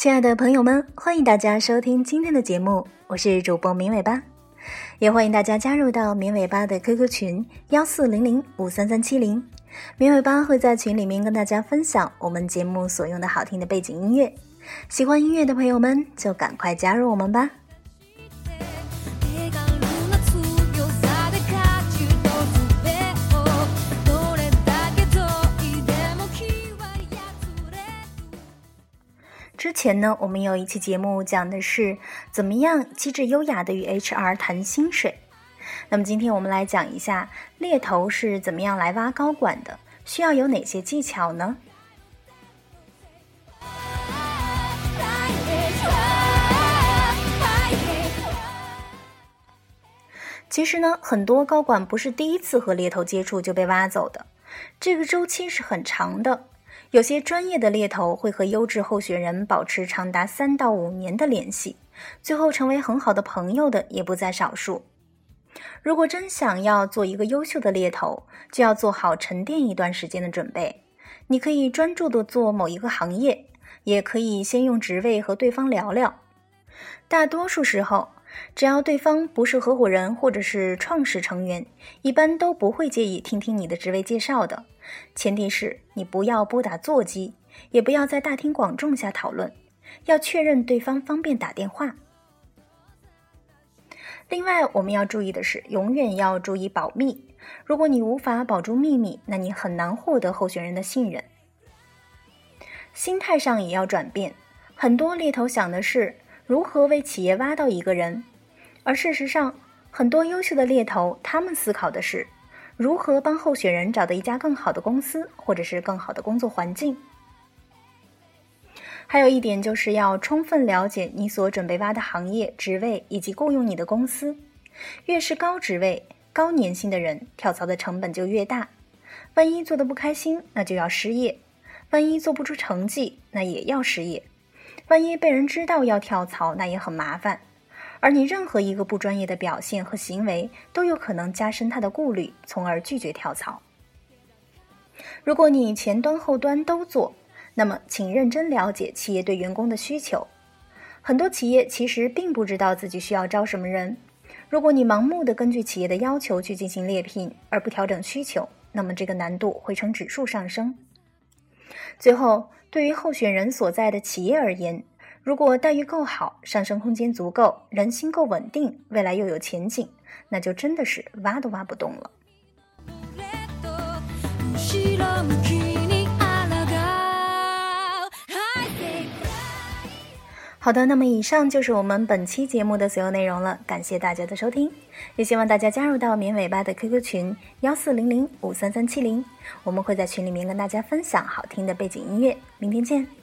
亲爱的朋友们，欢迎大家收听今天的节目，我是主播明尾巴，也欢迎大家加入到明尾巴的 QQ 群幺四零零五三三七零，明尾巴会在群里面跟大家分享我们节目所用的好听的背景音乐，喜欢音乐的朋友们就赶快加入我们吧。之前呢，我们有一期节目讲的是怎么样机智优雅的与 HR 谈薪水。那么今天我们来讲一下猎头是怎么样来挖高管的，需要有哪些技巧呢？其实呢，很多高管不是第一次和猎头接触就被挖走的，这个周期是很长的。有些专业的猎头会和优质候选人保持长达三到五年的联系，最后成为很好的朋友的也不在少数。如果真想要做一个优秀的猎头，就要做好沉淀一段时间的准备。你可以专注的做某一个行业，也可以先用职位和对方聊聊。大多数时候，只要对方不是合伙人或者是创始成员，一般都不会介意听听你的职位介绍的。前提是你不要拨打座机，也不要在大庭广众下讨论，要确认对方方便打电话。另外，我们要注意的是，永远要注意保密。如果你无法保住秘密，那你很难获得候选人的信任。心态上也要转变，很多猎头想的是如何为企业挖到一个人，而事实上，很多优秀的猎头他们思考的是。如何帮候选人找到一家更好的公司，或者是更好的工作环境？还有一点就是要充分了解你所准备挖的行业、职位以及雇佣你的公司。越是高职位、高年薪的人，跳槽的成本就越大。万一做的不开心，那就要失业；万一做不出成绩，那也要失业；万一被人知道要跳槽，那也很麻烦。而你任何一个不专业的表现和行为，都有可能加深他的顾虑，从而拒绝跳槽。如果你前端后端都做，那么请认真了解企业对员工的需求。很多企业其实并不知道自己需要招什么人。如果你盲目的根据企业的要求去进行猎聘，而不调整需求，那么这个难度会呈指数上升。最后，对于候选人所在的企业而言，如果待遇够好，上升空间足够，人心够稳定，未来又有前景，那就真的是挖都挖不动了。好的，那么以上就是我们本期节目的所有内容了，感谢大家的收听，也希望大家加入到绵尾巴的 QQ 群幺四零零五三三七零，我们会在群里面跟大家分享好听的背景音乐，明天见。